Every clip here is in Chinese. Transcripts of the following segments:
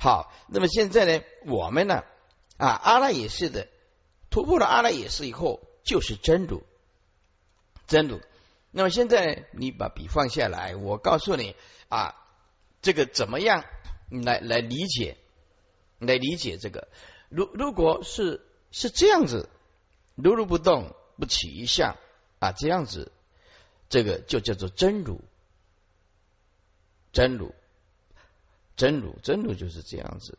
好，那么现在呢，我们呢啊，阿赖耶识的突破了阿赖耶识以后，就是真如，真如。那么现在你把笔放下来，我告诉你啊，这个怎么样来来理解，来理解这个。如如果是是这样子，如如不动，不起一相啊，这样子，这个就叫做真如，真如，真如，真如就是这样子。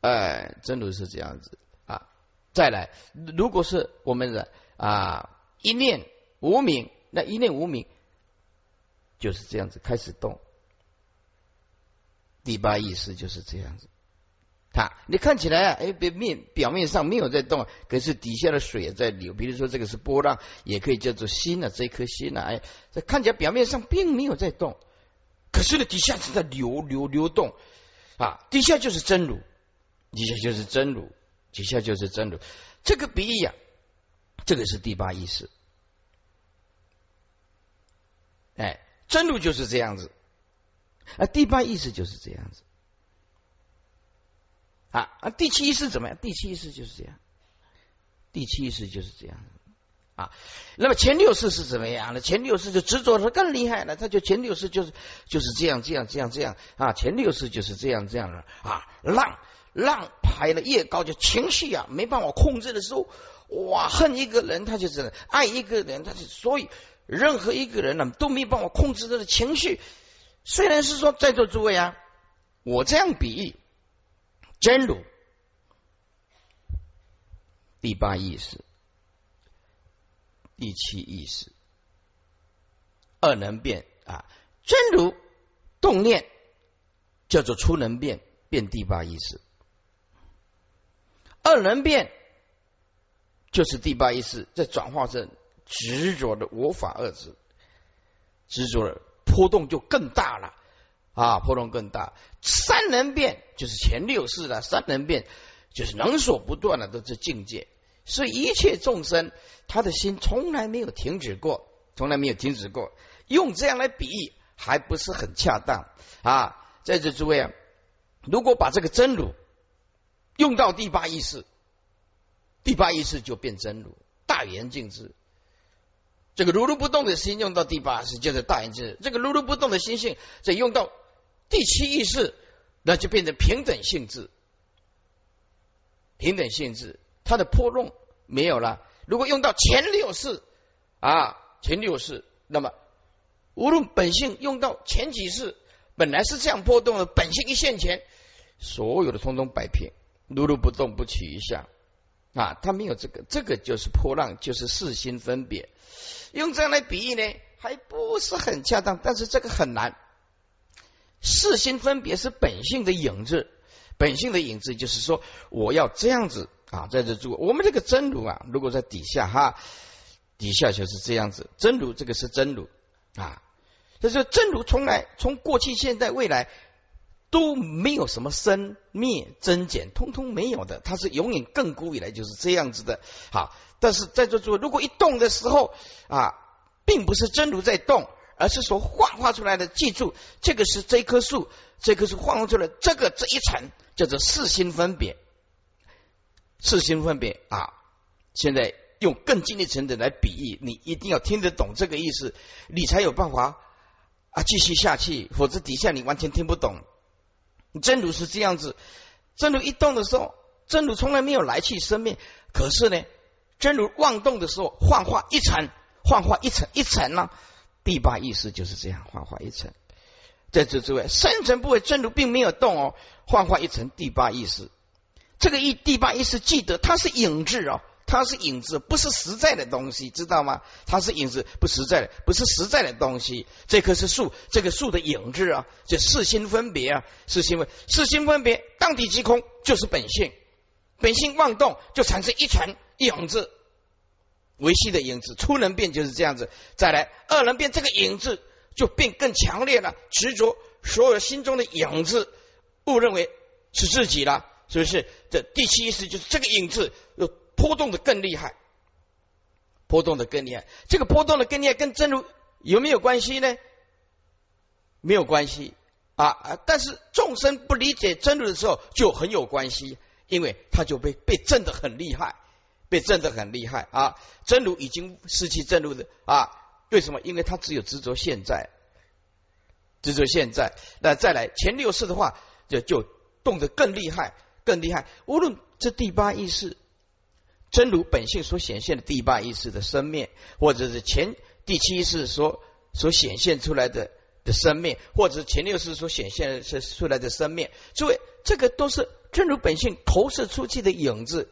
哎，真如是这样子啊。再来，如果是我们的啊一念无名。那一念无明就是这样子开始动，第八意识就是这样子。它你看起来啊，哎，表面表面上没有在动，可是底下的水也在流。比如说这个是波浪，也可以叫做心啊，这颗心啊，哎，这看起来表面上并没有在动，可是呢，底下是在流流流动。啊，底下就是真如，底下就是真如，底下就是真如。这个比喻啊，这个是第八意识。哎，真如就是这样子，啊，第八意识就是这样子，啊啊，第七意识怎么样？第七意识就是这样，第七意识就是这样啊。那么前六世是怎么样呢？前六世就执着的更厉害了，他就前六世就是就是这样这样这样这样啊，前六世就是这样这样的啊，浪浪排的越高，就情绪啊没办法控制的时候，哇，恨一个人他就是爱一个人，他就所以。任何一个人呢都没办法控制他的情绪。虽然是说在座诸位啊，我这样比喻，真如第八意识、第七意识二能变啊，真如动念叫做初能变，变第八意识；二能变就是第八意识在转化成。执着的我法二字，执着的波动就更大了啊，波动更大。三能变就是前六世的三能变，就是能所不断的都是境界。所以一切众生，他的心从来没有停止过，从来没有停止过。用这样来比喻，还不是很恰当啊。在这诸位啊，如果把这个真如用到第八意识，第八意识就变真如，大圆净智。这个如如不动的心用到第八识，就是大圆智；这个如如不动的心性再用到第七意识，那就变成平等性质。平等性质，它的波动没有了。如果用到前六识啊，前六识，那么无论本性用到前几世，本来是这样波动的，本性一现前，所有的通通摆平，如如不动，不起一相啊，它没有这个，这个就是波浪，就是四心分别。用这样来比喻呢，还不是很恰当，但是这个很难。四心分别是本性的影子，本性的影子就是说，我要这样子啊，在这住。我们这个真如啊，如果在底下哈，底下就是这样子。真如这个是真如啊，就是真如从来从过去、现在、未来都没有什么生灭增减，通通没有的，它是永远亘古以来就是这样子的。好。但是在这做，如果一动的时候啊，并不是真如在动，而是说幻化出来的。记住，这个是这棵树，这棵树幻化出来，这个这一层叫做四心分别。四心分别啊，现在用更近一层的来比喻，你一定要听得懂这个意思，你才有办法啊继续下去，否则底下你完全听不懂。真如是这样子，真如一动的时候，真如从来没有来去生灭，可是呢？真如妄动的时候，幻化一层，幻化一层一层呢？第八意识就是这样，幻化一层。在这之外，深层部位真如并没有动哦，幻化一层第八意识。这个意第八意识记得，它是影子哦，它是影子，不是实在的东西，知道吗？它是影子，不实在的，不是实在的东西。这棵是树，这个树的影子啊，这四心分别啊，四心分四心分别，当体即空，就是本性。本性妄动，就产生一层影子，维系的影子。初能变就是这样子，再来二能变，这个影子就变更强烈了，执着所有心中的影子，误认为是自己了，是不是？这第七意识就是这个影子又波动的更厉害，波动的更厉害。这个波动的更厉害跟真如有没有关系呢？没有关系，啊啊！但是众生不理解真如的时候，就很有关系，因为他就被被震得很厉害，被震得很厉害啊！真如已经失去真如的啊，为什么？因为他只有执着现在，执着现在。那再来前六世的话，就就动得更厉害，更厉害。无论这第八意识真如本性所显现的第八意识的生灭，或者是前第七意识所所显现出来的。的生命，或者是前六世所显现是出来的生命，诸位，这个都是真如本性投射出去的影子，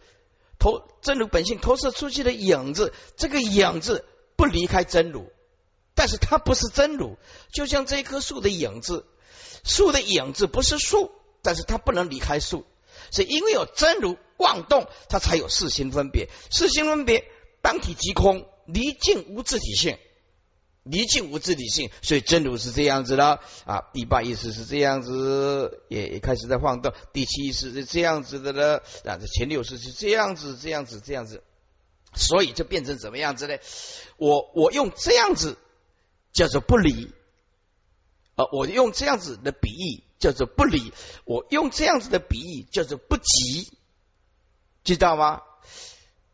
投真如本性投射出去的影子，这个影子不离开真如，但是它不是真如，就像这一棵树的影子，树的影子不是树，但是它不能离开树，是因为有真如妄动，它才有四心分别，四心分别当体即空，离境无自体性。离境无自体性，所以真如是这样子的啊。第八意识是这样子，也也开始在晃动。第七意识是这样子的了，啊，这前六识是这样子，这样子，这样子，所以就变成怎么样子呢？我我用这样子叫做不离，啊，我用这样子的比喻叫做不离，我用这样子的比喻叫做不急，知道吗？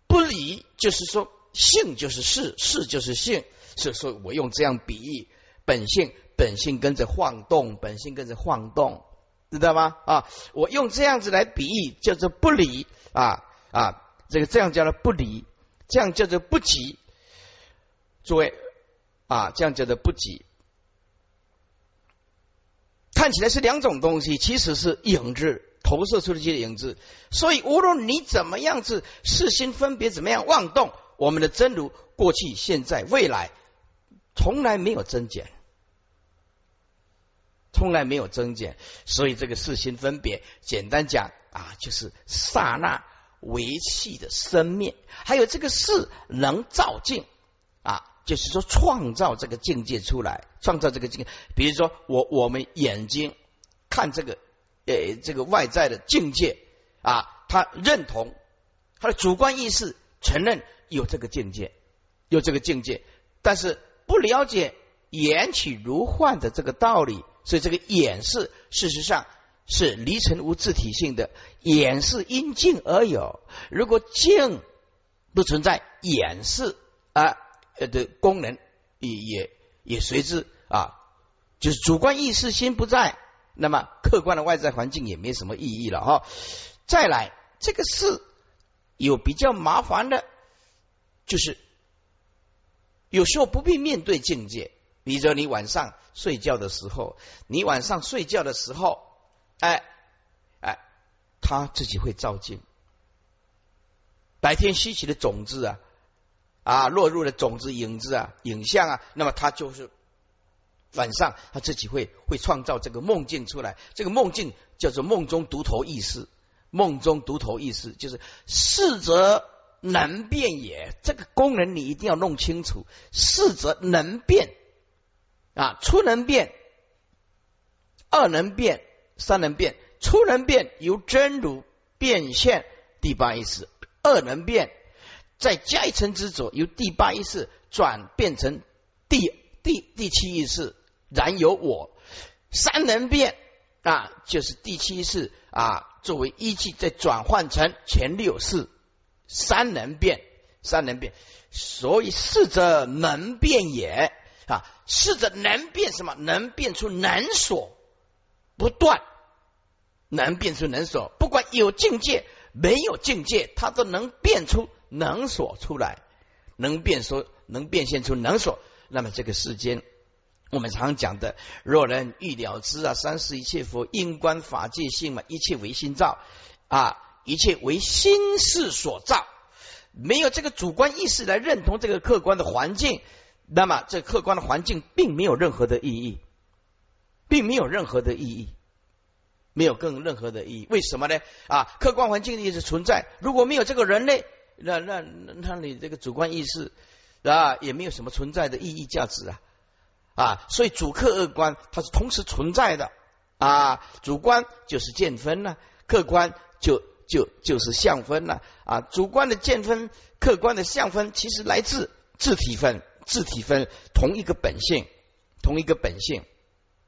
不离就是说性就是事，事就是性。所以说我用这样比喻，本性本性跟着晃动，本性跟着晃动，知道吗？啊，我用这样子来比喻，叫做不离啊啊，这个这样叫做不离，这样叫做不急。诸位啊，这样叫做不急，看起来是两种东西，其实是影子投射出的这些影子。所以无论你怎么样子，四心分别怎么样妄动，我们的真如过去、现在、未来。从来没有增减，从来没有增减，所以这个四心分别，简单讲啊，就是刹那为气的生灭，还有这个事能照镜，就是说创造这个境界出来，创造这个境。比如说我我们眼睛看这个呃这个外在的境界啊，他认同他的主观意识承认有这个境界，有这个境界，但是。不了解缘起如幻的这个道理，所以这个眼是事实上是离尘无自体性的，眼是因境而有。如果境不存在，眼是啊的功能也也也随之啊，就是主观意识心不在，那么客观的外在环境也没什么意义了哈。再来，这个事有比较麻烦的，就是。有时候不必面对境界，比如说你晚上睡觉的时候，你晚上睡觉的时候，哎哎，他自己会照镜。白天吸起的种子啊啊，落入了种子影子啊影像啊，那么他就是晚上他自己会会创造这个梦境出来。这个梦境叫做梦中独头意识，梦中独头意识就是四则。能变也，这个功能你一定要弄清楚。四则能变啊，初能变，二能变，三能变。初能变由真如变现第八意识，二能变再加一层执着，由第八意识转变成第第第七意识，然有我。三能变啊，就是第七意识啊，作为依据再转换成前六世。三能变，三能变，所以四者能变也啊！四者能变什么？能变出能所，不断能变出能所，不管有境界没有境界，它都能变出能所出来，能变说能变现出能所。那么这个世间，我们常讲的“若人欲了知啊，三世一切佛因观法界性嘛，一切为心造啊。”一切为心事所造，没有这个主观意识来认同这个客观的环境，那么这客观的环境并没有任何的意义，并没有任何的意义，没有更任何的意义。为什么呢？啊，客观环境一直存在，如果没有这个人类，那那那你这个主观意识啊，也没有什么存在的意义价值啊啊，所以主客二观它是同时存在的啊，主观就是见分了，客观就。就就是相分了啊，主观的见分，客观的相分，其实来自自体分，自体分同一个本性，同一个本性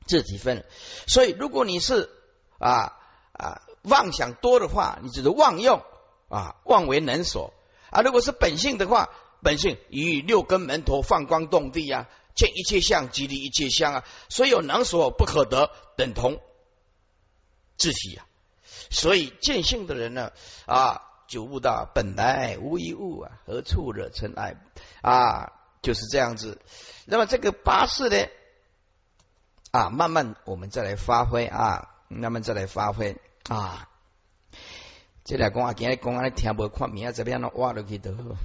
自体分。所以，如果你是啊啊妄想多的话，你只是妄用啊，妄为能所啊。如果是本性的话，本性与六根门头放光动地呀，见一切相即离一切相啊，所有能所不可得，等同自体呀。所以见性的人呢啊，就悟到本来无一物啊，何处惹尘埃啊，就是这样子。那么这个八事呢啊，慢慢我们再来发挥啊，慢慢再来发挥啊。这来讲啊，今日讲啊，你听无看明仔这边那挖落去都好。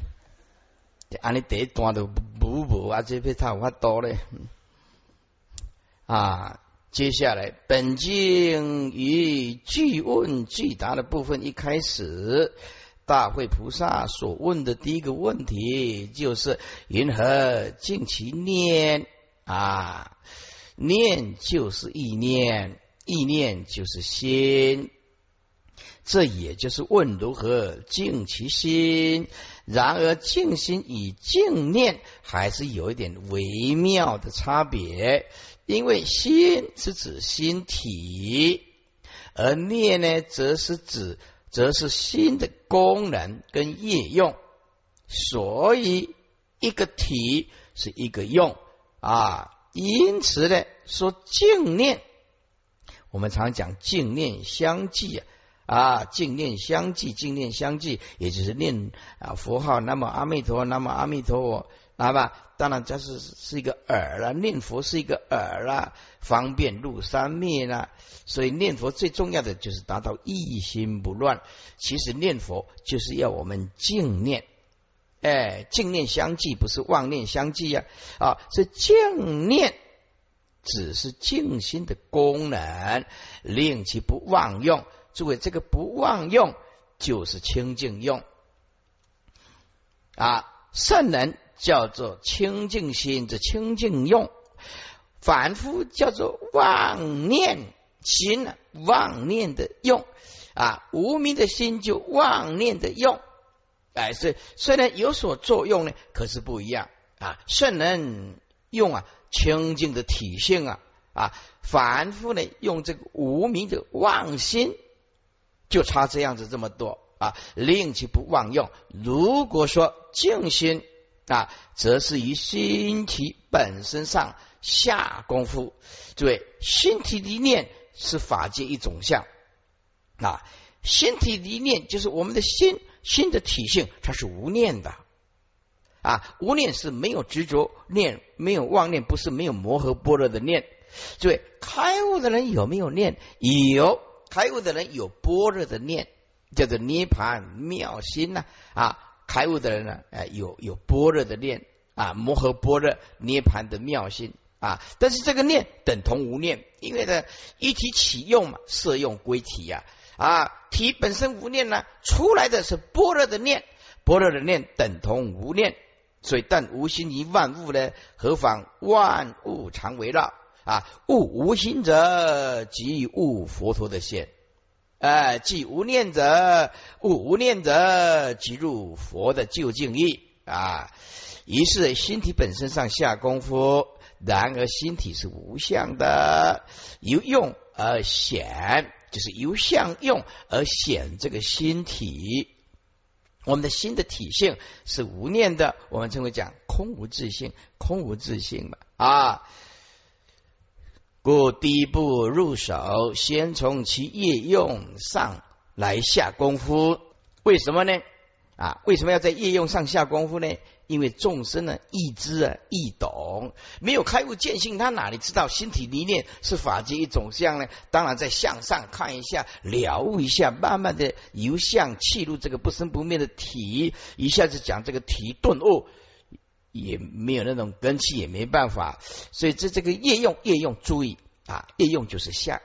安尼第一段都无无啊，这边他有法多咧啊。接下来，本经与具问具答的部分，一开始，大会菩萨所问的第一个问题就是：云何尽其念啊？念就是意念，意念就是心，这也就是问如何静其心。然而，静心与静念还是有一点微妙的差别。因为心是指心体，而念呢，则是指则是心的功能跟业用，所以一个体是一个用啊。因此呢，说静念，我们常讲静念相继啊，啊，静念相继，静念相继，也就是念啊佛号，那么阿弥陀，那么阿弥陀佛。好吧，当然这是是一个耳了，念佛是一个耳了，方便入三昧了。所以念佛最重要的就是达到一心不乱。其实念佛就是要我们静念，哎，静念相继，不是妄念相继呀。啊，是静念只是静心的功能，令其不妄用。诸位，这个不妄用就是清净用啊，圣人。叫做清净心，这清净用；反复叫做妄念心，妄念的用啊，无名的心就妄念的用。哎，所以虽然有所作用呢，可是不一样啊。圣人用啊清净的体性啊啊，反复呢用这个无名的妄心，就差这样子这么多啊，令其不妄用。如果说静心。啊，则是于心体本身上下功夫。诸位，心体离念是法界一种相啊。心体离念就是我们的心心的体性，它是无念的啊。无念是没有执着念，没有妄念，不是没有摩诃般若的念。诸位，开悟的人有没有念？有，开悟的人有般若的念，叫做涅盘妙心呐。啊。开悟的人呢，哎，有有般若的念啊，摩诃般若涅盘的妙心。啊，但是这个念等同无念，因为呢一体起用嘛，色用归体呀。啊，体本身无念呢，出来的是般若的念，般若的念等同无念，所以但无心于万物呢，何妨万物常围绕。啊？悟无心者，即悟佛陀的现。哎，即无念者，悟无念者，即入佛的究竟义啊。于是心体本身上下功夫，然而心体是无相的，由用而显，就是由相用而显这个心体。我们的心的体性是无念的，我们称为讲空无自性，空无自性嘛啊。故第一步入手，先从其业用上来下功夫。为什么呢？啊，为什么要在业用上下功夫呢？因为众生呢，易知啊，易懂，没有开悟见性，他哪里知道心体理念是法界一种相呢？当然，在向上看一下，了悟一下，慢慢的由相切入这个不生不灭的体，一下子讲这个体顿悟。也没有那种根气，也没办法，所以这这个业用业用，注意啊，业用就是相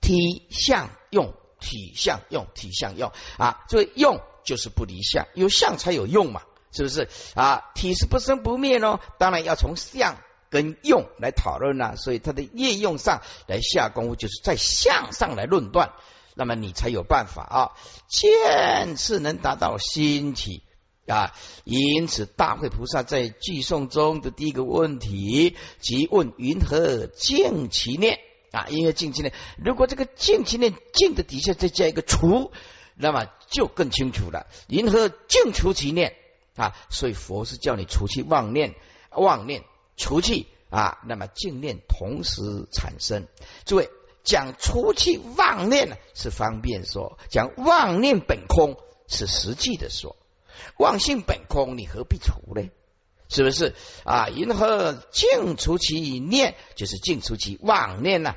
体相用，体相用，体相用啊，所以用就是不离相，有相才有用嘛，是不是啊？体是不生不灭哦，当然要从相跟用来讨论了，所以它的业用上来下功夫，就是在相上来论断，那么你才有办法啊，见是能达到心体。啊。因此，大会菩萨在寄送中的第一个问题，即问云何净其念啊？因为净其念，如果这个净其念净的底下再加一个除，那么就更清楚了。云何净除其念啊？所以佛是叫你除去妄念，妄念除去啊，那么净念同时产生。诸位。讲除去妄念呢，是方便说；讲妄念本空是实际的说。妄性本空，你何必除呢？是不是啊？因何净除其念，就是净除其妄念呢？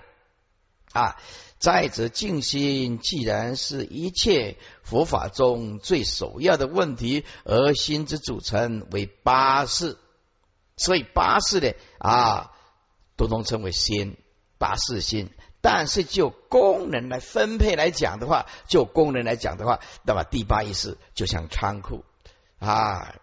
啊，再者，净心既然是一切佛法中最首要的问题，而心之组成为八事，所以八事呢啊，都能称为心，八事心。但是就功能来分配来讲的话，就功能来讲的话，那么第八意识就像仓库啊，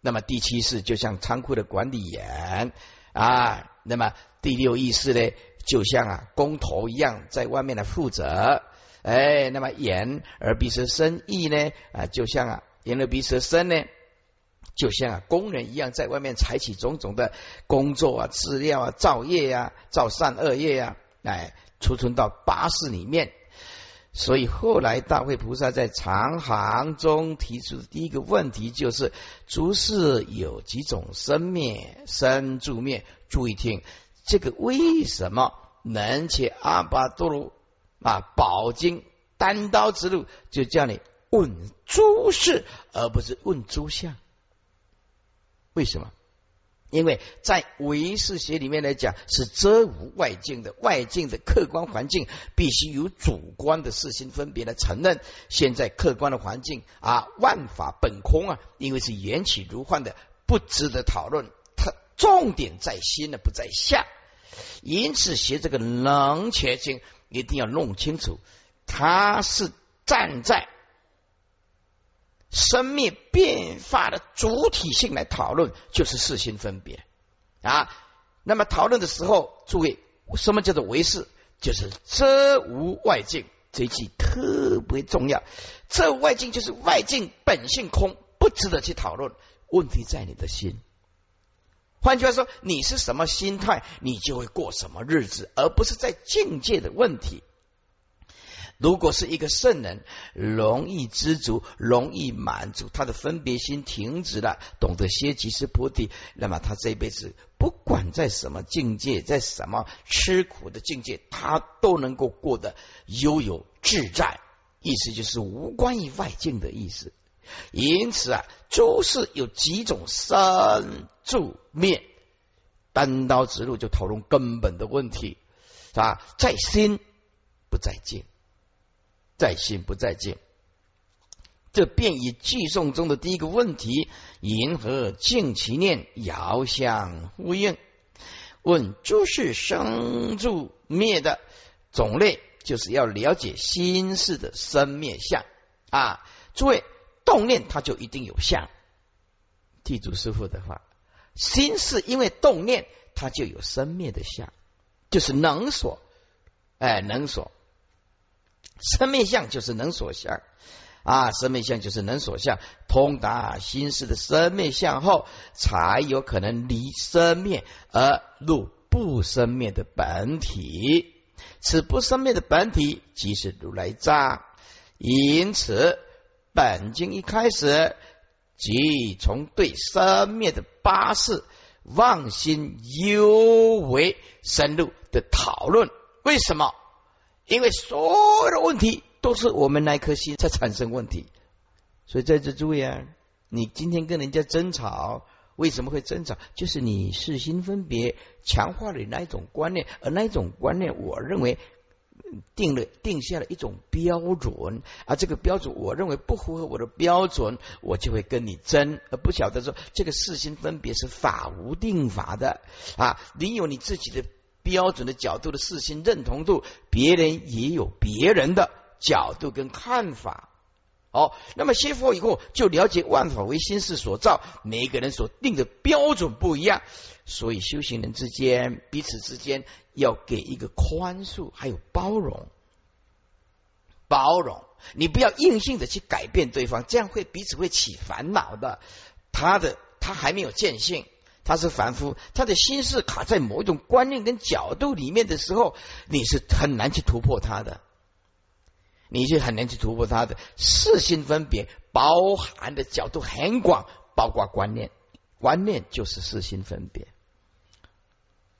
那么第七世就像仓库的管理员啊，那么第六意识呢，就像啊工头一样在外面来负责，哎，那么眼而鼻舌身意呢啊，就像啊眼耳鼻舌身呢，就像啊工人一样在外面采取种种的工作啊、资料啊、造业呀、造善恶业呀，哎。储存到八识里面，所以后来大会菩萨在长行中提出的第一个问题就是：诸事有几种生灭、生住灭？注意听，这个为什么能且阿巴多罗啊宝经单刀直入，就叫你问诸事，而不是问诸相？为什么？因为在唯识学里面来讲，是遮无外境的，外境的客观环境必须由主观的事心分别来承认。现在客观的环境啊，万法本空啊，因为是缘起如幻的，不值得讨论。它重点在心呢，不在相。因此学这个能且经，一定要弄清楚，它是站在。生命变化的主体性来讨论，就是四心分别啊。那么讨论的时候，注意什么叫做唯识？就是遮无外境这一句特别重要。这外境就是外境本性空，不值得去讨论。问题在你的心。换句话说，你是什么心态，你就会过什么日子，而不是在境界的问题。如果是一个圣人，容易知足，容易满足，他的分别心停止了，懂得歇即是菩提，那么他这辈子不管在什么境界，在什么吃苦的境界，他都能够过得悠游自在。意思就是无关于外境的意思。因此啊，诸事有几种生住灭，单刀直入就讨论根本的问题，是吧？在心不在境。在心不在境，这便与寄送中的第一个问题“银河静其念”遥相呼应。问诸事生住灭的种类，就是要了解心事的生灭相啊！诸位，动念它就一定有相。地主师傅的话，心事因为动念，它就有生灭的相，就是能所，哎，能所。生灭相就是能所相啊，生灭相就是能所相，通达心事的生灭相后，才有可能离生灭而入不生灭的本体。此不生灭的本体即是如来藏。因此，本经一开始即从对生灭的八事妄心尤为深入的讨论。为什么？因为所有的问题都是我们那颗心在产生问题，所以在这注意啊，你今天跟人家争吵，为什么会争吵？就是你是心分别强化了那一种观念，而那一种观念，我认为定了定下了一种标准，而这个标准我认为不符合我的标准，我就会跟你争，而不晓得说这个四心分别是法无定法的啊，你有你自己的。标准的角度的事心认同度，别人也有别人的角度跟看法。好，那么学佛以后就了解万法为心事所造，每个人所定的标准不一样，所以修行人之间彼此之间要给一个宽恕，还有包容。包容，你不要硬性的去改变对方，这样会彼此会起烦恼的。他的他还没有见性，他是凡夫，他的心是卡在某一种观念跟角度里面的时候，你是很难去突破他的，你就很难去突破他的四心分别，包含的角度很广，包括观念，观念就是四心分别。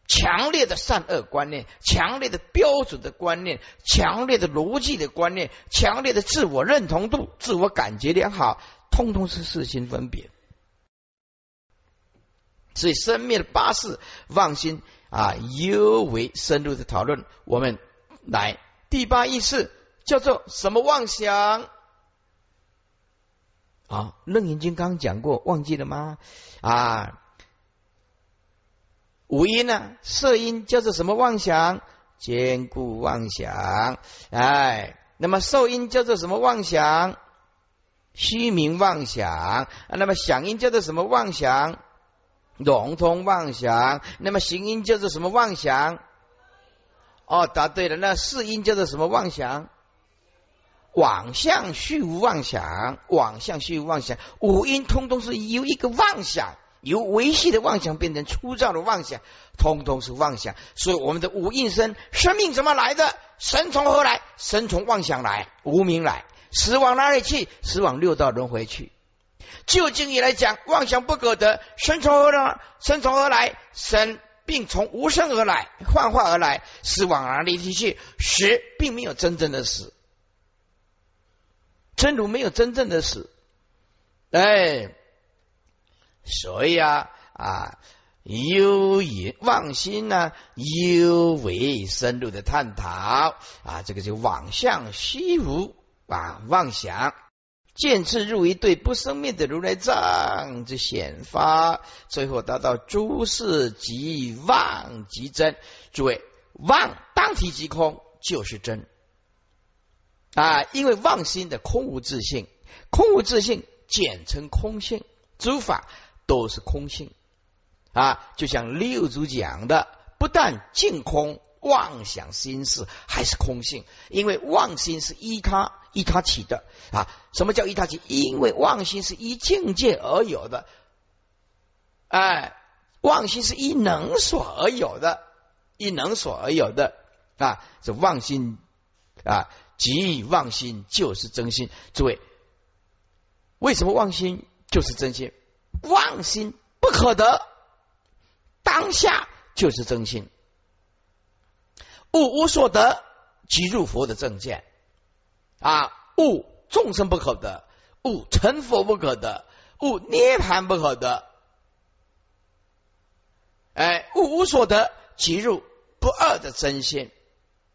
强烈的善恶观念，强烈的标准的观念，强烈的逻辑的观念，强烈的自我认同度、自我感觉良好，通通是四心分别。所以生灭的八事妄心啊，尤为深入的讨论。我们来第八意识叫做什么妄想？啊，楞严经刚讲过，忘记了吗？啊。五音呢？色音叫做什么妄想？坚固妄想。哎，那么受音叫做什么妄想？虚名妄想。那么响音叫做什么妄想？融通妄想。那么行音叫做什么妄想？哦，答对了。那四音叫做什么妄想？妄向虚无妄想。妄向虚无妄想。五音通通是由一个妄想。由维系的妄想变成粗糙的妄想，通通是妄想。所以我们的五印生生命怎么来的？生从何来？生从妄想来，无名来。死往哪里去？死往六道轮回去。就经义来讲，妄想不可得。生从何来？生从何来？生并从无生而来，幻化而来。死往哪里去？死并没有真正的死，真如没有真正的死。哎。所以啊啊，忧以妄心呢，尤为深入的探讨啊，这个就妄向虚无啊，妄想见次入一对不生灭的如来藏之显发，最后达到诸事即妄即真。诸位，妄当体即空，就是真啊，因为妄心的空无自性，空无自性简称空性，诸法。都是空性啊，就像六祖讲的，不但净空妄想心事，还是空性。因为妄心是依他依他起的啊。什么叫依他起？因为妄心是依境界而有的，哎，妄心是依能所而有的，依能所而有的啊。这妄心啊，即妄心就是真心。诸位，为什么妄心就是真心？妄心不可得，当下就是真心。物无所得，即入佛的正见啊！悟众生不可得，物成佛不可得，物涅盘不可得。哎，物无所得，即入不二的真心，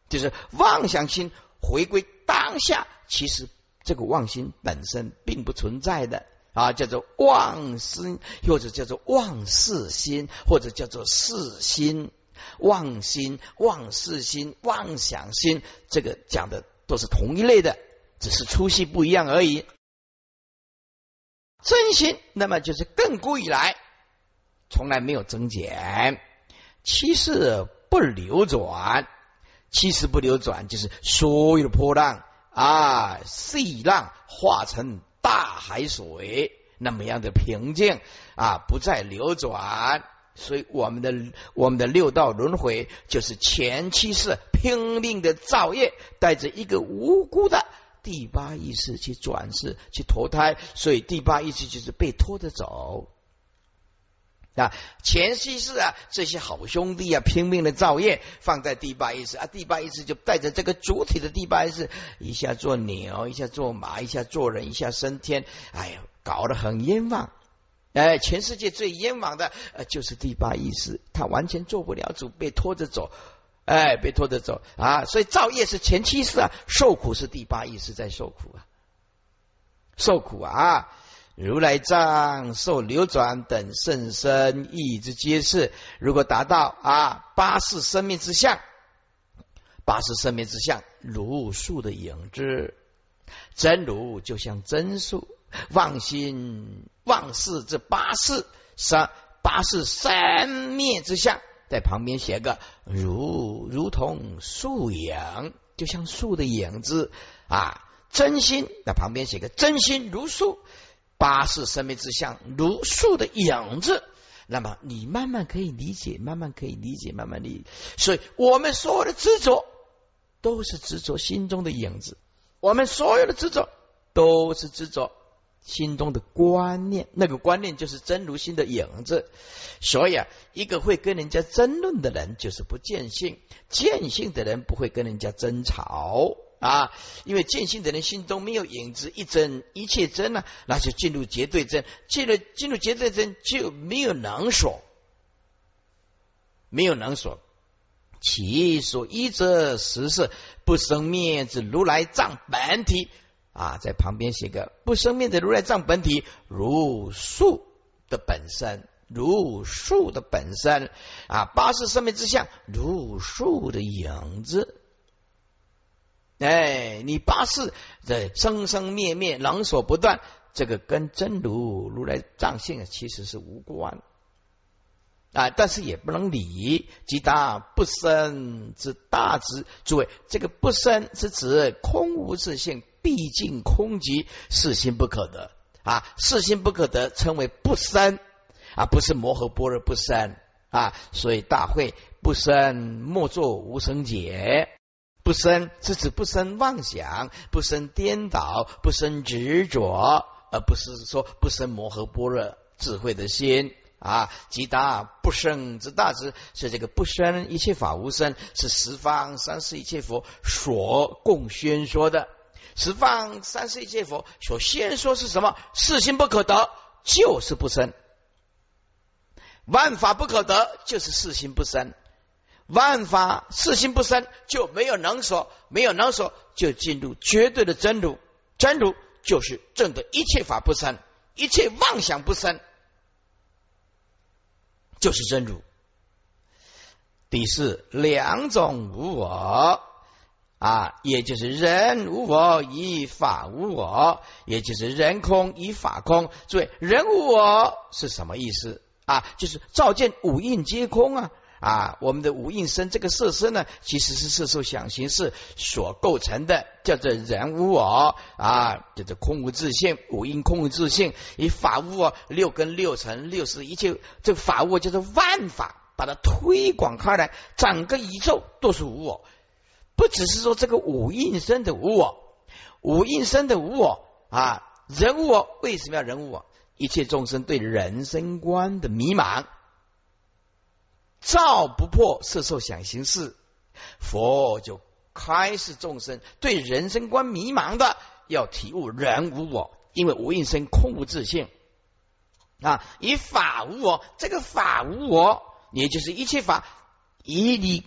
就是妄想心回归当下。其实这个妄心本身并不存在的。啊，叫做妄心，或者叫做妄事心，或者叫做事心、妄心、妄事心、妄想心，这个讲的都是同一类的，只是粗细不一样而已。真心，那么就是亘古以来从来没有增减，七事不流转，七事不流转，就是所有的波浪啊，细浪化成。大海水那么样的平静啊，不再流转，所以我们的我们的六道轮回就是前期是拼命的造业，带着一个无辜的第八意识去转世去投胎，所以第八意识就是被拖着走。啊，前期是啊，这些好兄弟啊，拼命的造业，放在第八意识啊，第八意识就带着这个主体的第八意识，一下做牛，一下做马，一下做人，一下升天，哎呀，搞得很冤枉。哎，全世界最冤枉的呃，就是第八意识，他完全做不了主，被拖着走，哎，被拖着走啊。所以造业是前七世啊，受苦是第八意识在受苦啊，受苦啊。如来藏受流转等甚深意之皆是。如果达到啊八世生命之相，八世生命之相如树的影子，真如就像真树，妄心妄事这八世三八事三灭之相，在旁边写个如如同树影，就像树的影子啊，真心那旁边写个真心如数，八世生命之相如数的影子。那么你慢慢可以理解，慢慢可以理解，慢慢理解。所以我们所有的执着都是执着心中的影子，我们所有的执着都是执着心中的观念，那个观念就是真如心的影子。所以啊，一个会跟人家争论的人就是不见性，见性的人不会跟人家争吵。啊，因为见性的人心中没有影子，一真一切真呢，那就进入绝对真，进了进入绝对真就没有能所，没有能所，其所依则实是不生灭之如来藏本体啊，在旁边写个不生灭的如来藏本体，如树的本身，如树的本身啊，八识生命之相，如树的影子。哎，你八世的生生灭灭，能所不断，这个跟真如如来藏性其实是无关啊，但是也不能理，即大不生之大之。诸位，这个不生是指空无自性，毕竟空寂，是心不可得啊，是心不可得，称为不生啊，不是摩诃般若不生啊，所以大会不生，莫作无生解。不生是指不生妄想，不生颠倒，不生执着，而不是说不生摩诃般若智慧的心啊。即大不生之大智，是这个不生一切法无生，是十方三世一切佛所共宣说的。十方三世一切佛所先说是什么？世心不可得，就是不生；万法不可得，就是世心不生。万法四心不生，就没有能所，没有能所，就进入绝对的真如。真如就是证的一切法不生，一切妄想不生，就是真如。第四两种无我啊，也就是人无我，以法无我，也就是人空以法空。注意，人无我是什么意思啊？就是照见五蕴皆空啊。啊，我们的五蕴身这个色身呢，其实是色受想行识所构成的，叫做人无我啊，叫做空无自性，五蕴空无自性，以法无我，六根六尘六识一切，这个法无我叫做万法，把它推广开来，整个宇宙都是无我，不只是说这个五蕴身的无我，五蕴身的无我啊，人无我，为什么要人无我？一切众生对人生观的迷茫。照不破色受想行识，佛就开示众生对人生观迷茫的，要体悟人无我，因为无应生空无自性啊，以法无我，这个法无我，也就是一切法以你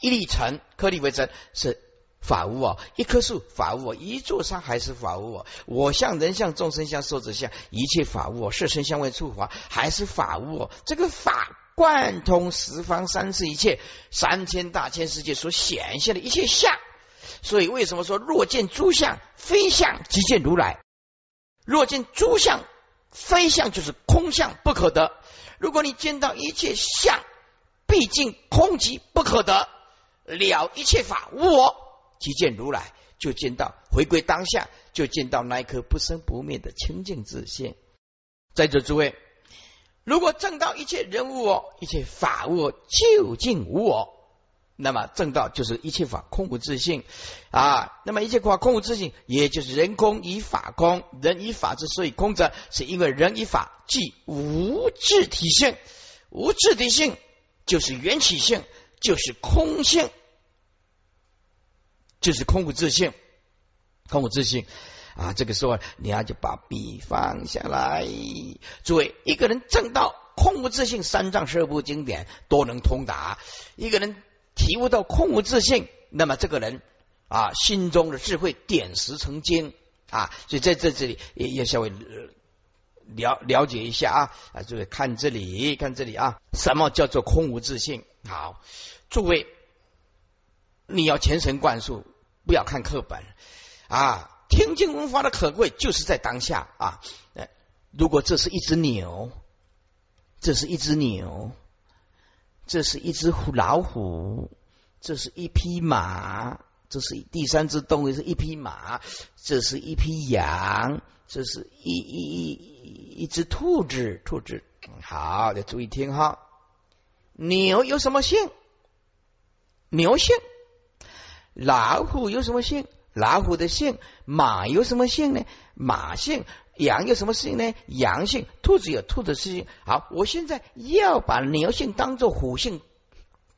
一粒尘颗粒为真，是法无我；一棵树法无我；一座山还是法无我；我相人相众生相寿者相，一切法无我；色身相位触法还是法无我。这个法。贯通十方三世一切三千大千世界所显现的一切相，所以为什么说若见诸相非相即见如来？若见诸相非相就是空相不可得。如果你见到一切相，毕竟空即不可得了，一切法无我即见如来，就见到回归当下，就见到那一颗不生不灭的清净自性。在座诸位。如果证到一切人无我，一切法无我，究竟无我，那么证到就是一切法空无自性啊。那么一切法空无自性，也就是人空以法空，人以法之所以空者，是因为人以法即无自体性，无自体性就是缘起性，就是空性，就是空无自性，空无自性。啊，这个时候你要就把笔放下来。诸位，一个人正道空无自性，三藏十二部经典都能通达。一个人体悟到空无自性，那么这个人啊，心中的智慧点石成金啊。所以在这这里也也稍微了了解一下啊啊，诸位看这里，看这里啊，什么叫做空无自性？好，诸位你要全神贯注，不要看课本啊。听经闻法的可贵，就是在当下啊！如果这是一只牛，这是一只牛，这是一只虎老虎，这是一匹马，这是第三只动物是一匹马，这是一匹羊，这是一一一一只兔子，兔子。好，得注意听哈。牛有什么性？牛性。老虎有什么性？老虎的性。马有什么性呢？马性。羊有什么性呢？羊性。兔子有兔子的性。好，我现在要把牛性当做虎性，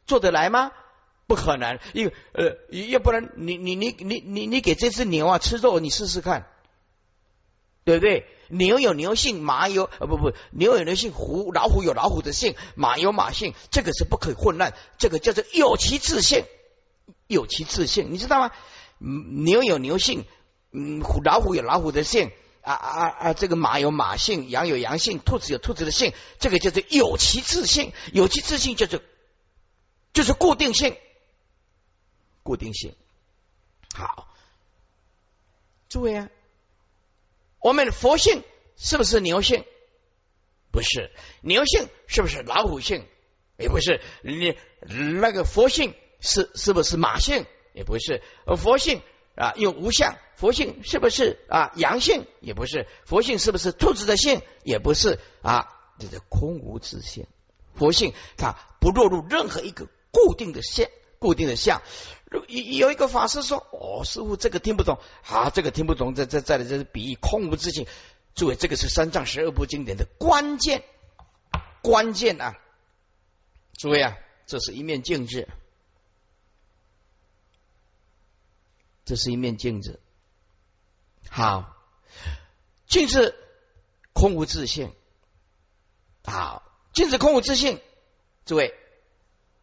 做得来吗？不可能，因为呃，要不然你你你你你你给这只牛啊吃肉，你试试看，对不对？牛有牛性，马有呃不不，牛有牛性，虎老虎有老虎的性，马有马性，这个是不可以混乱，这个叫做有其自性，有其自性，你知道吗？嗯牛有牛性，嗯，虎老虎有老虎的性，啊啊啊，这个马有马性，羊有羊性，兔子有兔子的性，这个叫做有其自性，有其自性叫做就是固定性。固定性好，诸位啊，我们佛性是不是牛性？不是，牛性是不是老虎性？也不是，你那个佛性是是不是马性？也不是，佛性啊用无相，佛性是不是啊阳性？也不是，佛性是不是兔子的性？也不是啊，这是空无自性，佛性它不落入任何一个固定的线。固定的相，有有一个法师说：“哦，师傅，这个听不懂啊，这个听不懂。这这这里这是比喻空无自性。诸位，这个是三藏十二部经典的关键关键啊！诸位啊，这是一面镜子，这是一面镜子。好，镜子空无自性。好，镜子空无自性。诸位，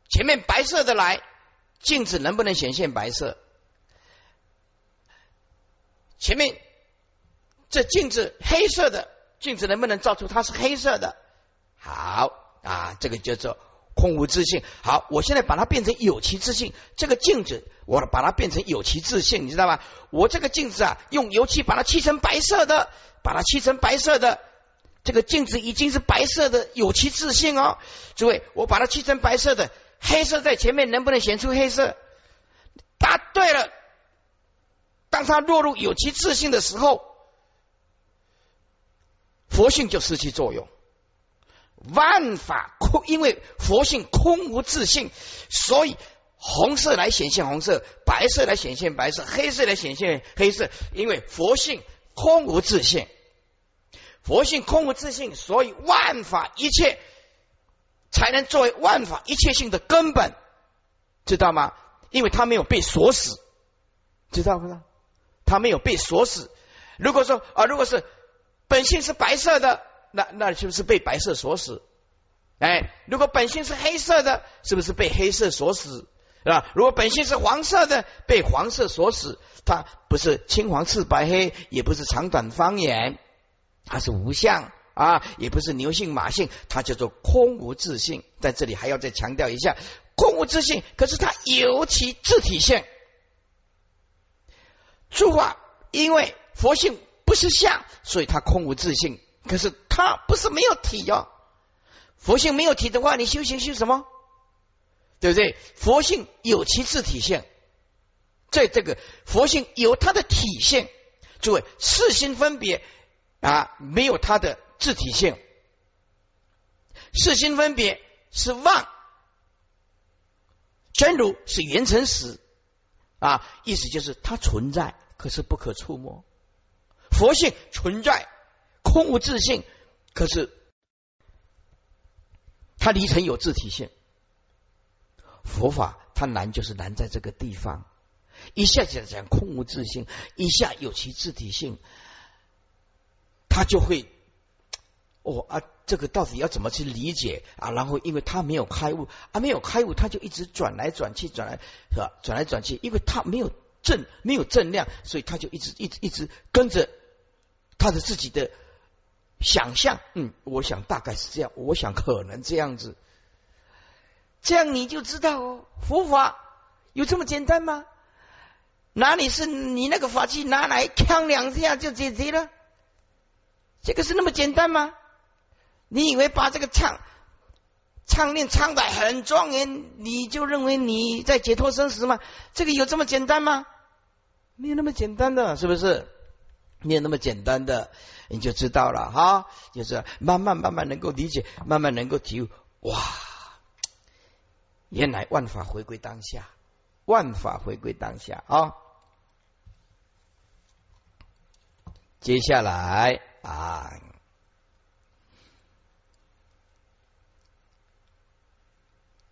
前面白色的来。”镜子能不能显现白色？前面这镜子黑色的镜子能不能照出它是黑色的？好啊，这个叫做空无自性。好，我现在把它变成有其自性。这个镜子我把它变成有其自性，你知道吗？我这个镜子啊，用油漆把它漆成白色的，把它漆成白色的，这个镜子已经是白色的，有其自性哦。诸位，我把它漆成白色的。黑色在前面能不能显出黑色？答对了。当他落入有其自信的时候，佛性就失去作用。万法空，因为佛性空无自信，所以红色来显现红色，白色来显现白色，黑色来显现黑色。因为佛性空无自信，佛性空无自信，所以万法一切。才能作为万法一切性的根本，知道吗？因为它没有被锁死，知道不知道？它没有被锁死。如果说啊，如果是本性是白色的，那那是不是被白色锁死？哎，如果本性是黑色的，是不是被黑色锁死？是吧？如果本性是黄色的，被黄色锁死。它不是青黄赤白黑，也不是长短方圆，它是无相。啊，也不是牛性马性，它叫做空无自性。在这里还要再强调一下，空无自性，可是它有其自体性。诸法，因为佛性不是相，所以它空无自性。可是它不是没有体哦。佛性没有体的话，你修行修什么？对不对？佛性有其自体性，在这个佛性有它的体现。诸位，四心分别啊，没有它的。自体性，四心分别是妄，真如是缘成实啊，意思就是它存在，可是不可触摸。佛性存在，空无自性，可是它离尘有自体性。佛法它难，就是难在这个地方，一下讲讲空无自性，一下有其自体性，它就会。哦啊，这个到底要怎么去理解啊？然后，因为他没有开悟啊，没有开悟，他就一直转来转去，转来是吧？转来转去，因为他没有正，没有正量，所以他就一直一直一直跟着他的自己的想象。嗯，我想大概是这样，我想可能这样子，这样你就知道哦，佛法有这么简单吗？哪里是你那个法器拿来敲两下就解决了？这个是那么简单吗？你以为把这个唱唱念唱的很庄严，你就认为你在解脱生死吗？这个有这么简单吗？没有那么简单的，是不是？没有那么简单的，你就知道了哈。就是慢慢慢慢能够理解，慢慢能够体悟。哇，原来万法回归当下，万法回归当下啊。接下来啊。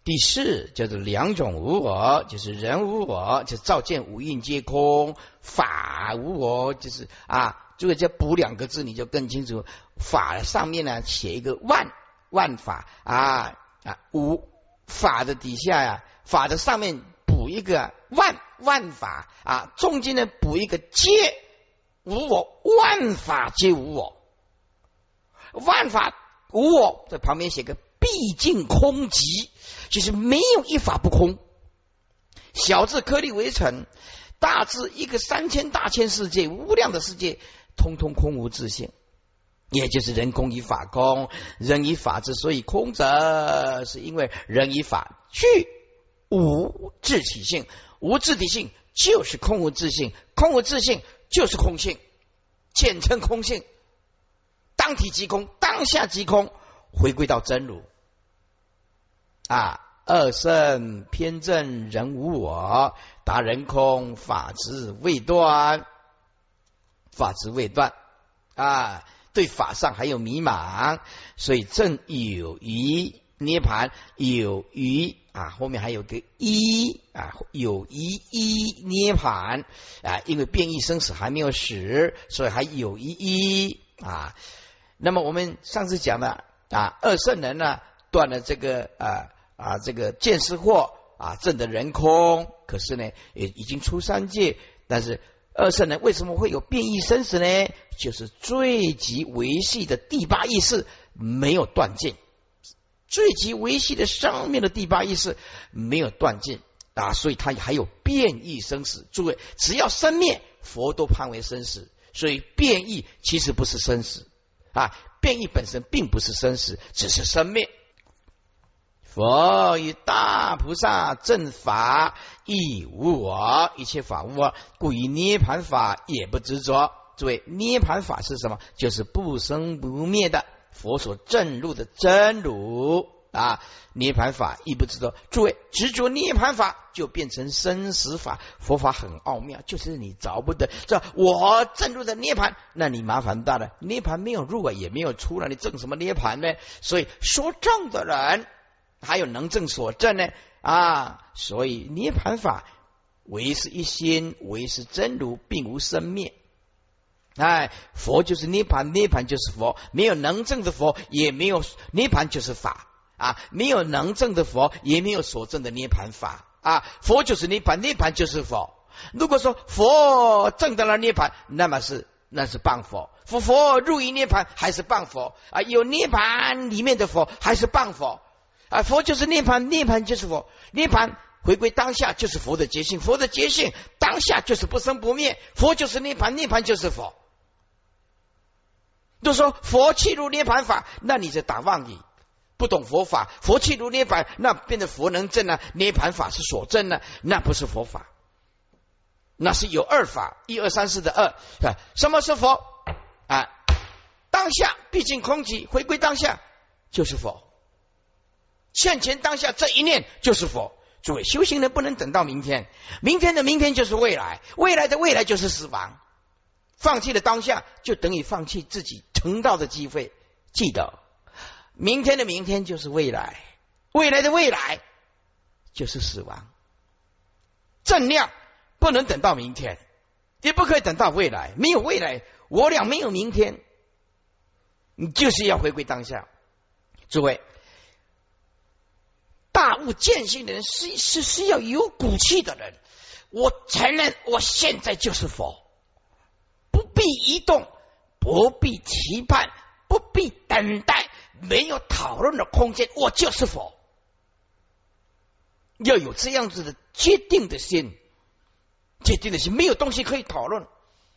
第四叫做两种无我，就是人无我，就照见五蕴皆空；法无我，就是啊，这个叫补两个字，你就更清楚。法上面呢写一个万万法啊啊，无法的底下呀，法的上面补一个万万法啊，中间呢补一个皆无我，万法皆无我，万法无我，在旁边写个毕竟空寂。就是没有一法不空，小至颗粒微尘，大至一个三千大千世界无量的世界，通通空无自性，也就是人空与法空，人与法之所以空者，是因为人与法具无自体性，无自体性就是空无自性，空无自性就是空性，简称空性，当体即空，当下即空，回归到真如。啊，二圣偏正人无我，达人空法执未断，法执未断啊，对法上还有迷茫，所以正有余涅盘，有余啊，后面还有个一啊，有一一涅盘啊，因为变异生死还没有死，所以还有一一啊。那么我们上次讲的啊，二圣人呢？断了这个啊啊这个见识惑啊证的人空，可是呢也已经出三界，但是二圣呢为什么会有变异生死呢？就是最极维系的第八意识没有断尽，最极维系的上面的第八意识没有断尽啊，所以它还有变异生死。诸位，只要生灭，佛都判为生死，所以变异其实不是生死啊，变异本身并不是生死，只是生灭。佛与大菩萨正法亦无我，一切法无我，故以涅盘法也不执着。诸位，涅盘法是什么？就是不生不灭的佛所证入的真如啊！涅盘法亦不执着。诸位，执着涅盘法就变成生死法。佛法很奥妙，就是你找不得。这我证入的涅盘，那你麻烦大了。涅盘没有入啊，也没有出了，你证什么涅盘呢？所以说证的人。还有能证所证呢啊，所以涅盘法唯是一心，唯是真如，并无生灭。哎，佛就是涅盘，涅盘就是佛，没有能证的佛，也没有涅盘就是法啊，没有能证的佛，也没有所证的涅盘法啊。佛就是涅盘，涅盘就是佛。如果说佛证得了涅盘，那么是那是谤佛；佛佛入于涅盘，还是谤佛啊？有涅盘里面的佛，还是谤佛。啊，佛就是涅盘，涅盘就是佛，涅盘回归当下就是佛的觉性，佛的觉性当下就是不生不灭，佛就是涅盘，涅盘就是佛。都说佛气如涅盘法，那你在打妄语，不懂佛法。佛气如涅盘，那变得佛能证呢？涅盘法是所证呢？那不是佛法，那是有二法，一二三四的二。什么是佛？啊，当下毕竟空寂，回归当下就是佛。现前当下这一念就是佛。诸位修行人不能等到明天，明天的明天就是未来，未来的未来就是死亡。放弃了当下，就等于放弃自己成道的机会。记得，明天的明天就是未来，未来的未来就是死亡。正量不能等到明天，也不可以等到未来。没有未来，我俩没有明天。你就是要回归当下，诸位。大悟见性的人是是是要有骨气的人。我承认，我现在就是佛，不必移动，不必期盼，不必等待，没有讨论的空间。我就是佛，要有这样子的坚定的心，坚定的心，没有东西可以讨论。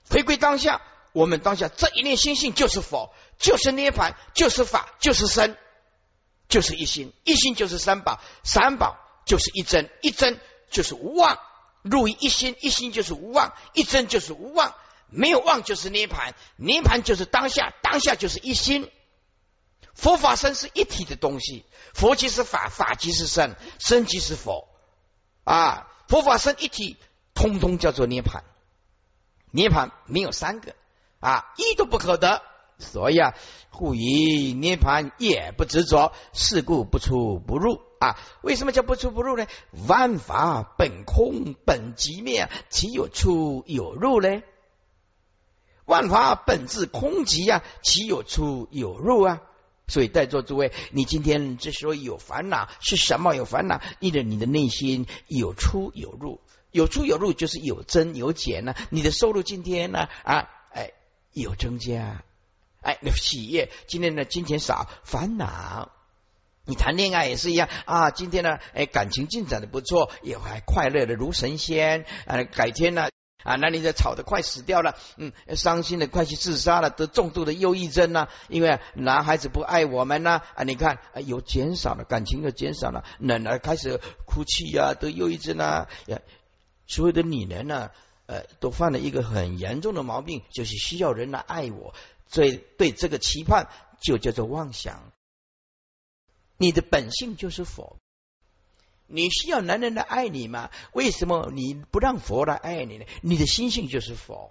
回归当下，我们当下这一念心性就是佛，就是涅盘，就是法，就是生。就是一心，一心就是三宝，三宝就是一真，一真就是无妄。入于一心，一心就是无妄，一真就是无妄，没有妄就是涅盘，涅盘就是当下，当下就是一心。佛法身是一体的东西，佛即是法，法即是身，身即是佛啊。佛法身一体，通通叫做涅盘。涅盘没有三个啊，一都不可得，所以啊，故以涅盘也不执着，是故不出不入啊。为什么叫不出不入呢？万法本空本寂灭，岂有出有入呢？万法本质空寂啊，岂有出有入啊？所以，在座诸位，你今天之所以有烦恼，是什么有烦恼？因为你的内心有出有入，有出有入就是有增有减呢。你的收入今天呢啊，哎，有增加，哎，那喜悦。今天的金钱少，烦恼。你谈恋爱也是一样啊，今天呢，哎，感情进展的不错，也还快乐的如神仙啊。改天呢？啊，那你在吵得快死掉了，嗯，伤心的快去自杀了，得重度的忧郁症呢？因为男孩子不爱我们呢，啊，你看有减少了感情又减少了，男儿开始哭泣呀，得忧郁症啊，所有的女人呢，呃，都犯了一个很严重的毛病，就是需要人来爱我，所以对这个期盼就叫做妄想。你的本性就是佛。你需要男人来爱你吗？为什么你不让佛来爱你呢？你的心性就是佛，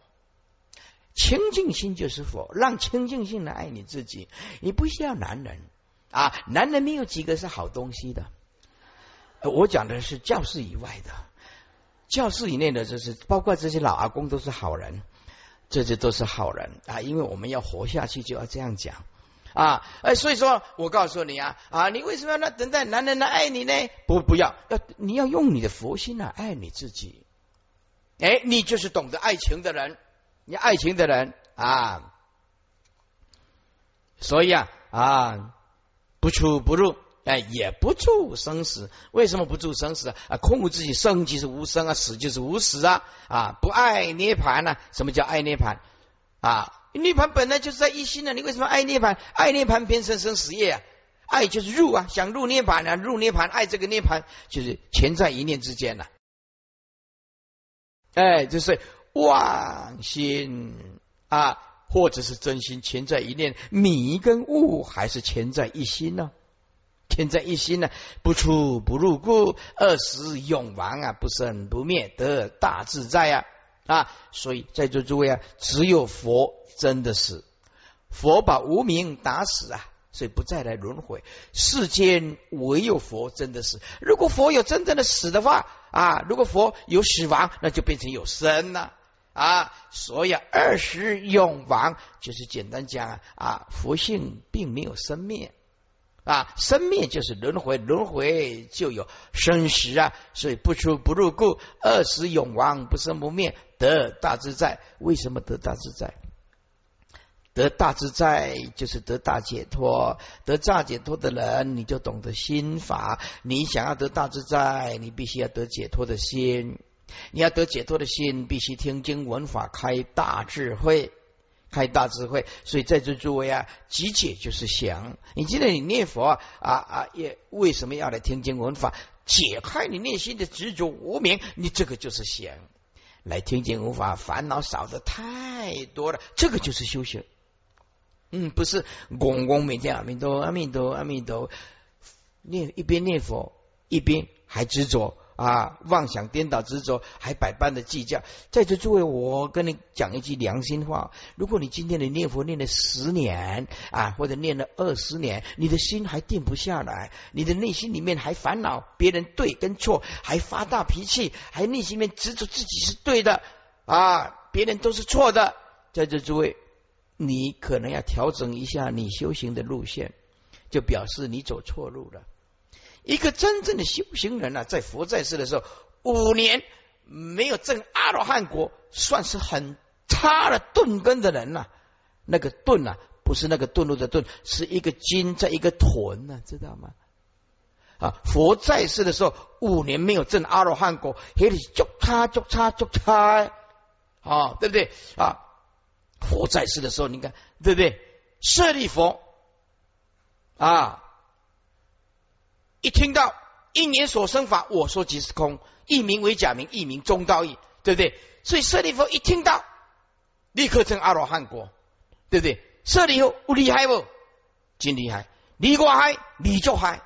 清净心就是佛，让清净心来爱你自己。你不需要男人啊，男人没有几个是好东西的。我讲的是教室以外的，教室以内的，就是包括这些老阿公都是好人，这些都是好人啊，因为我们要活下去，就要这样讲。啊，哎，所以说我告诉你啊，啊，你为什么要那等待男人来爱你呢？不，不要，要你要用你的佛心来爱你自己。哎，你就是懂得爱情的人，你爱情的人啊。所以啊啊，不出不入，哎，也不住生死。为什么不住生死啊？啊空无自己，生即是无生啊，死就是无死啊啊！不爱涅盘呢？什么叫爱涅盘啊？涅盘本来就是在一心的，你为什么爱涅盘？爱涅盘偏生生死业啊！爱就是入啊，想入涅盘啊，入涅盘，爱这个涅盘就是全在一念之间了。哎，就是妄心啊，或者是真心，全在一念。米跟物还是全在一心呢？天在一心呢，不出不入故，二时永亡啊，不生不灭，得大自在啊！啊，所以在座诸位啊，只有佛真的是佛把无名打死啊，所以不再来轮回。世间唯有佛真的是，如果佛有真正的死的话啊，如果佛有死亡，那就变成有生了啊。所以二十永亡就是简单讲啊，佛性并没有生灭啊，生灭就是轮回，轮回就有生死啊，所以不出不入故，二十永亡不生不灭。得大自在，为什么得大自在？得大自在就是得大解脱，得大解脱的人，你就懂得心法。你想要得大自在，你必须要得解脱的心。你要得解脱的心，必须听经闻法，开大智慧，开大智慧。所以在这诸位啊，集解就是想。你记得你念佛啊啊，也为什么要来听经闻法？解开你内心的执着无明，你这个就是想。来听经无法，烦恼少的太多了，这个就是修行。嗯，不是嗡嗡每天阿弥陀阿弥陀阿弥陀念一边念佛一边还执着。啊，妄想颠倒执着，还百般的计较。在这诸位，我跟你讲一句良心话：如果你今天的念佛念了十年啊，或者念了二十年，你的心还定不下来，你的内心里面还烦恼别人对跟错，还发大脾气，还内心里面执着自己是对的啊，别人都是错的。在这诸位，你可能要调整一下你修行的路线，就表示你走错路了。一个真正的修行人呢，在佛在世的时候，五年没有证阿罗汉果，算是很差的钝根的人了。那个钝啊，不是那个钝路的钝，是一个金在一个屯呢，知道吗？啊，佛在世的时候，五年没有证阿罗汉果，还得捉差捉差捉差，啊，对不对？啊，佛在世的时候，你看对不对？舍利佛啊。一听到因年所生法，我说即是空，一名为假名，一名中道义，对不对？所以舍利弗一听到，立刻成阿罗汉果，对不对？舍利弗厉害不？真厉害！你我嗨，你就嗨。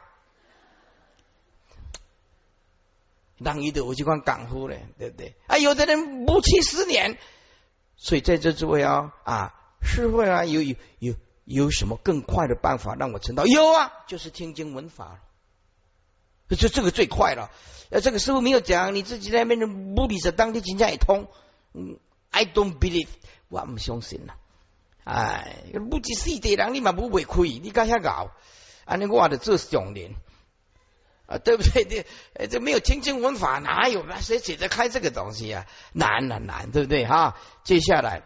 让一的我就讲港呼嘞，对不对？啊，有的人不七十年，所以在这诸位啊啊，师傅啊，有有有有什么更快的办法让我成道？有啊，就是听经闻法，就这个最快了。呃，这个师傅没有讲，你自己在那边的目的是当地金家也通。嗯，I don't believe，我唔相信啦。哎，不知四地人你嘛不会亏，你敢遐搞？安尼我的做上年。啊，对不对？这，这没有听经文法，哪有那谁解得开这个东西啊？难难难，对不对？哈，接下来，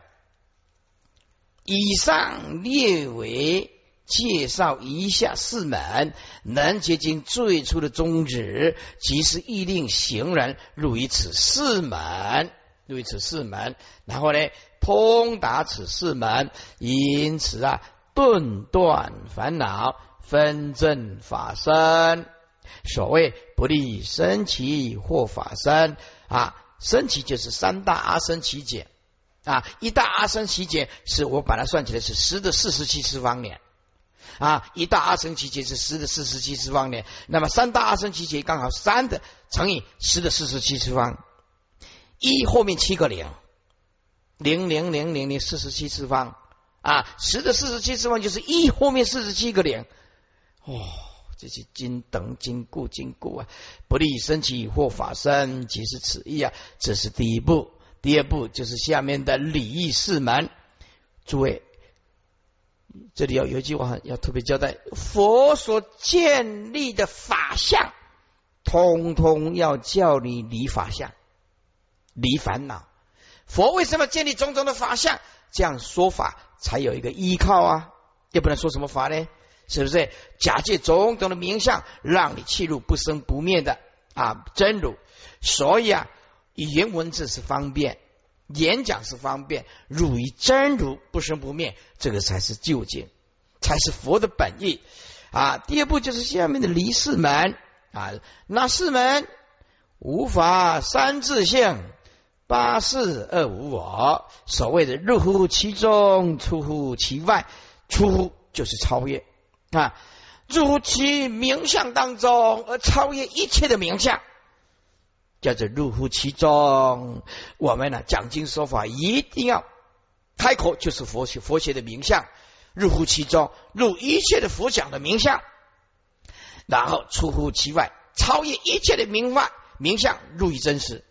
以上列为介绍一下四门能结经最初的宗旨，即是意令行人入于此四门，入于此四门，然后呢，通达此四门，因此啊，顿断烦恼，分正法身。所谓不立生起或法身啊，生起就是三大阿僧祇劫啊，一大阿僧祇劫是我把它算起来是十的四十七次方年啊，一大阿僧祇劫是十的四十七次方年，那么三大阿僧祇劫刚好三的乘以十的四十七次方，一后面七个零，零零零零零四十七次方啊，十的四十七次方就是一后面四十七个零，哦。这些经等经故经故啊，不立生起或法身，即是此意啊。这是第一步，第二步就是下面的礼义四门。诸位，这里要有一句话要特别交代：佛所建立的法相，通通要叫你离法相，离烦恼。佛为什么建立种种的法相？这样说法才有一个依靠啊，要不能说什么法呢？是不是假借种种的名相，让你弃入不生不灭的啊真如？所以啊，语言文字是方便，演讲是方便，汝于真如不生不灭，这个才是究竟，才是佛的本意啊。第二步就是下面的离世门啊，那四门无法三自性，八四二无我。所谓的入乎其中，出乎其外，出乎就是超越。啊，入乎其名相当中而超越一切的名相，叫做入乎其中。我们呢讲经说法一定要开口就是佛学佛学的名相，入乎其中，入一切的佛讲的名相，然后出乎其外，超越一切的名外名相，入于真实，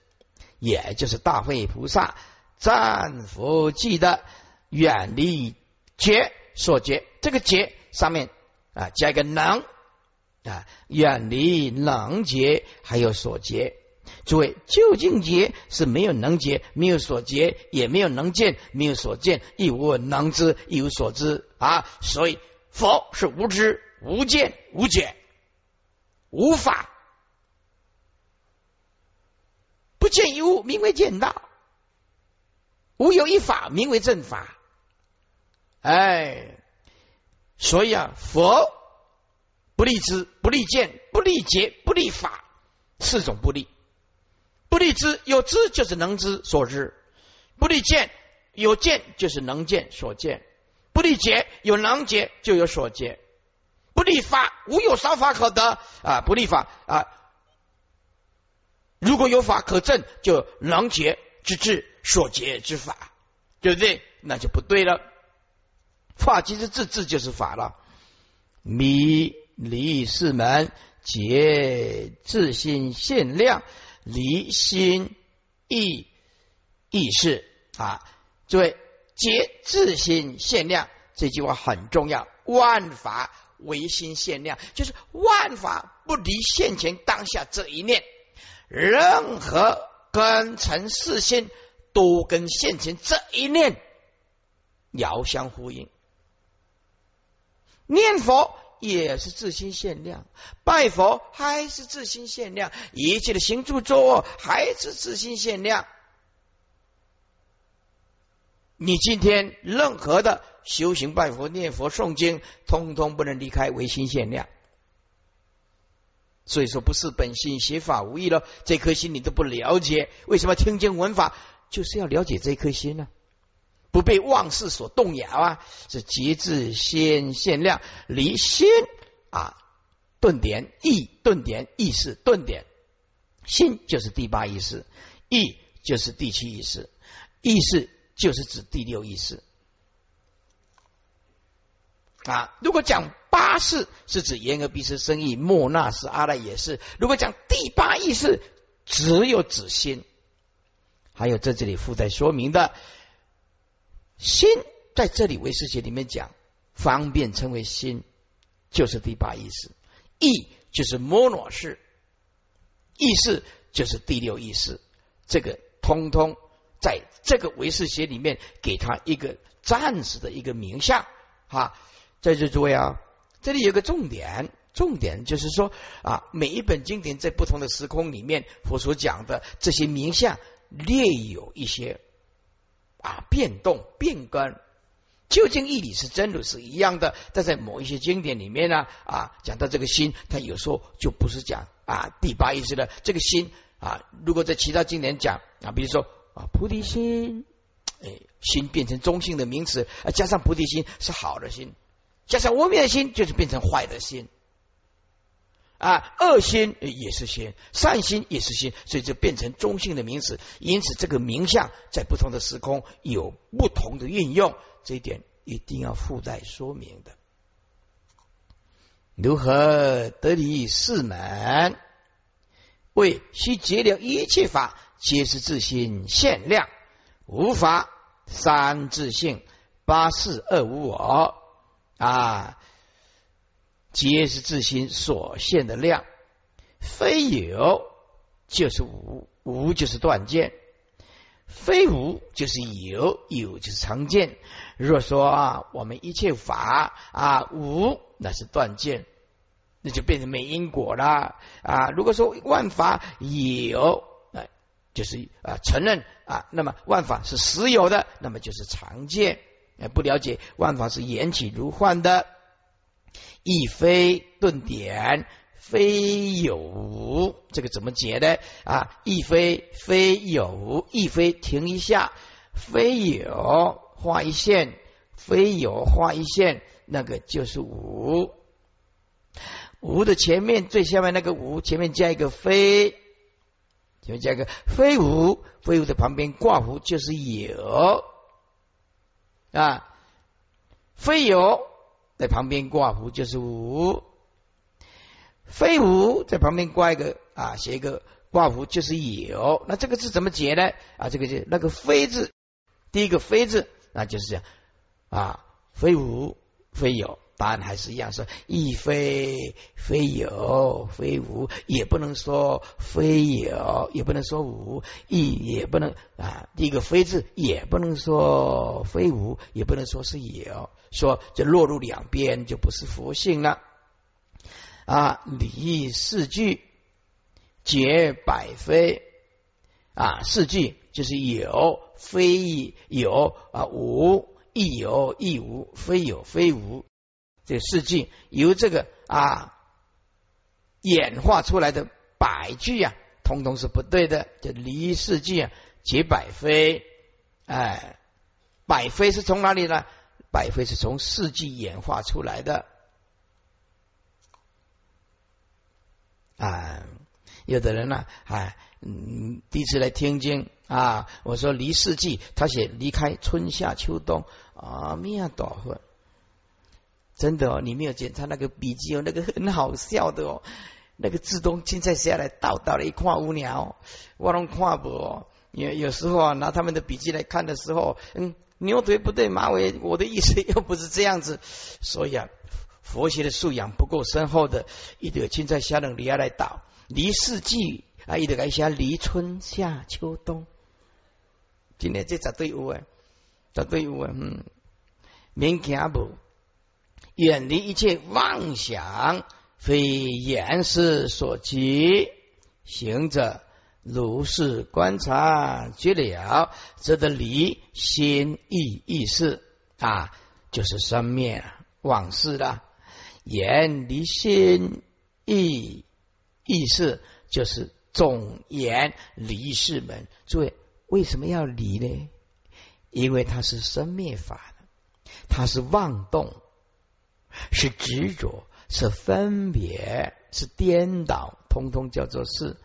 也就是大会菩萨赞佛记的远离觉所觉，这个觉上面。啊，加一个能啊，远离能结，还有所结。诸位，究竟结是没有能结，没有所结，也没有能见，没有所见，亦无能知，亦无所知啊。所以佛是无知、无见、无觉、无法，不见一物，名为见道；无有一法，名为正法。哎。所以啊，佛不立知、不立见、不立结、不立法，四种不立。不立知有知就是能知所知；不立见有见就是能见所见；不立结有能结就有所结；不立法无有少法可得啊！不立法啊，如果有法可证，就能结之智所结之法，对不对？那就不对了。法即是自治就是法了。迷离四门，结自心限量，离心意意识啊！诸位，皆自心限量这句话很重要。万法唯心限量，就是万法不离现前当下这一念，任何根尘世心都跟现前这一念遥相呼应。念佛也是自心限量，拜佛还是自心限量，一切的行住坐卧还是自心限量。你今天任何的修行、拜佛、念佛、诵经，通通不能离开唯心限量。所以说不是本性，邪法无益了。这颗心你都不了解，为什么听经闻法就是要了解这颗心呢？不被妄事所动摇啊！是节制先限量离心啊，顿点意顿点意识顿点心就是第八意识，意就是第七意识，意识就是指第六意识啊。如果讲八识是指言而必是生意，莫那是阿赖也是。如果讲第八意识，只有指心，还有在这里附带说明的。心在这里唯识学里面讲，方便称为心，就是第八意识；意就是摩罗识，意识就是第六意识。这个通通在这个唯识学里面，给他一个暂时的一个名相。哈，在这诸位啊，这里有个重点，重点就是说啊，每一本经典在不同的时空里面，佛所讲的这些名相，略有一些。啊，变动变更，究竟义理是真如是一样的，但在某一些经典里面呢，啊，讲到这个心，它有时候就不是讲啊第八意识的这个心啊。如果在其他经典讲啊，比如说啊菩提心，哎，心变成中性的名词，啊，加上菩提心是好的心，加上无灭的心就是变成坏的心。啊，恶心也是心，善心也是心，所以就变成中性的名词。因此，这个名相在不同的时空有不同的运用，这一点一定要附带说明的。如何得离四门？为须结了一切法，皆是自心限量，无法三自性，八四二无我啊。皆是自心所现的量，非有就是无，无就是断见；非无就是有，有就是常见。若说啊，我们一切法啊无，那是断见，那就变成没因果了啊。如果说万法有，啊，就是啊承认啊，那么万法是实有的，那么就是常见。不了解万法是缘起如幻的。亦非顿点，非有无，这个怎么解呢？啊，亦非非有，亦非停一下，非有画一线，非有画一线，那个就是无。无的前面最下面那个无，前面加一个非，前面加一个非无，非无的旁边挂符就是有啊，非有。在旁边挂符就是无，非无在旁边挂一个啊，写一个挂符就是有。那这个字怎么解呢？啊，这个就那个非字，第一个非字，那就是这样啊，非无非有，答案还是一样，说亦非非有非无，也不能说非有，也不能说无，亦也不能啊，第一个非字也不能说非无，也不能说是有。说这落入两边就不是佛性了啊！离四句解百非啊，四句就是有非有啊，无亦有亦无，非有非无。这四句由这个啊演化出来的百句啊，通通是不对的。就离四句啊，解百非，哎，百非是从哪里呢？百非是从四季演化出来的啊！有的人呢，哎，嗯，第一次来听经啊，我说离四季，他写离开春夏秋冬啊，咩多会？真的哦，你没有检查那个笔记哦，那个很好笑的哦，那个自动青菜下来倒倒了一块乌鸟，我拢看不哦。有有时候啊，拿他们的笔记来看的时候，嗯。牛腿不对马尾，我的意思又不是这样子，所以啊，佛学的素养不够深厚的，一得青菜虾冷梨下来倒，离四季啊，一得该下离春夏秋冬。今天这绝对有啊，绝对有啊，嗯，免惊无，远离一切妄想，非言事所及。行者如是观察觉了，则得离心意意识啊，就是生灭往事了。言离心意意识，就是总言离世门。诸位，为什么要离呢？因为它是生灭法的，它是妄动。是执着是分别是颠倒通通叫做是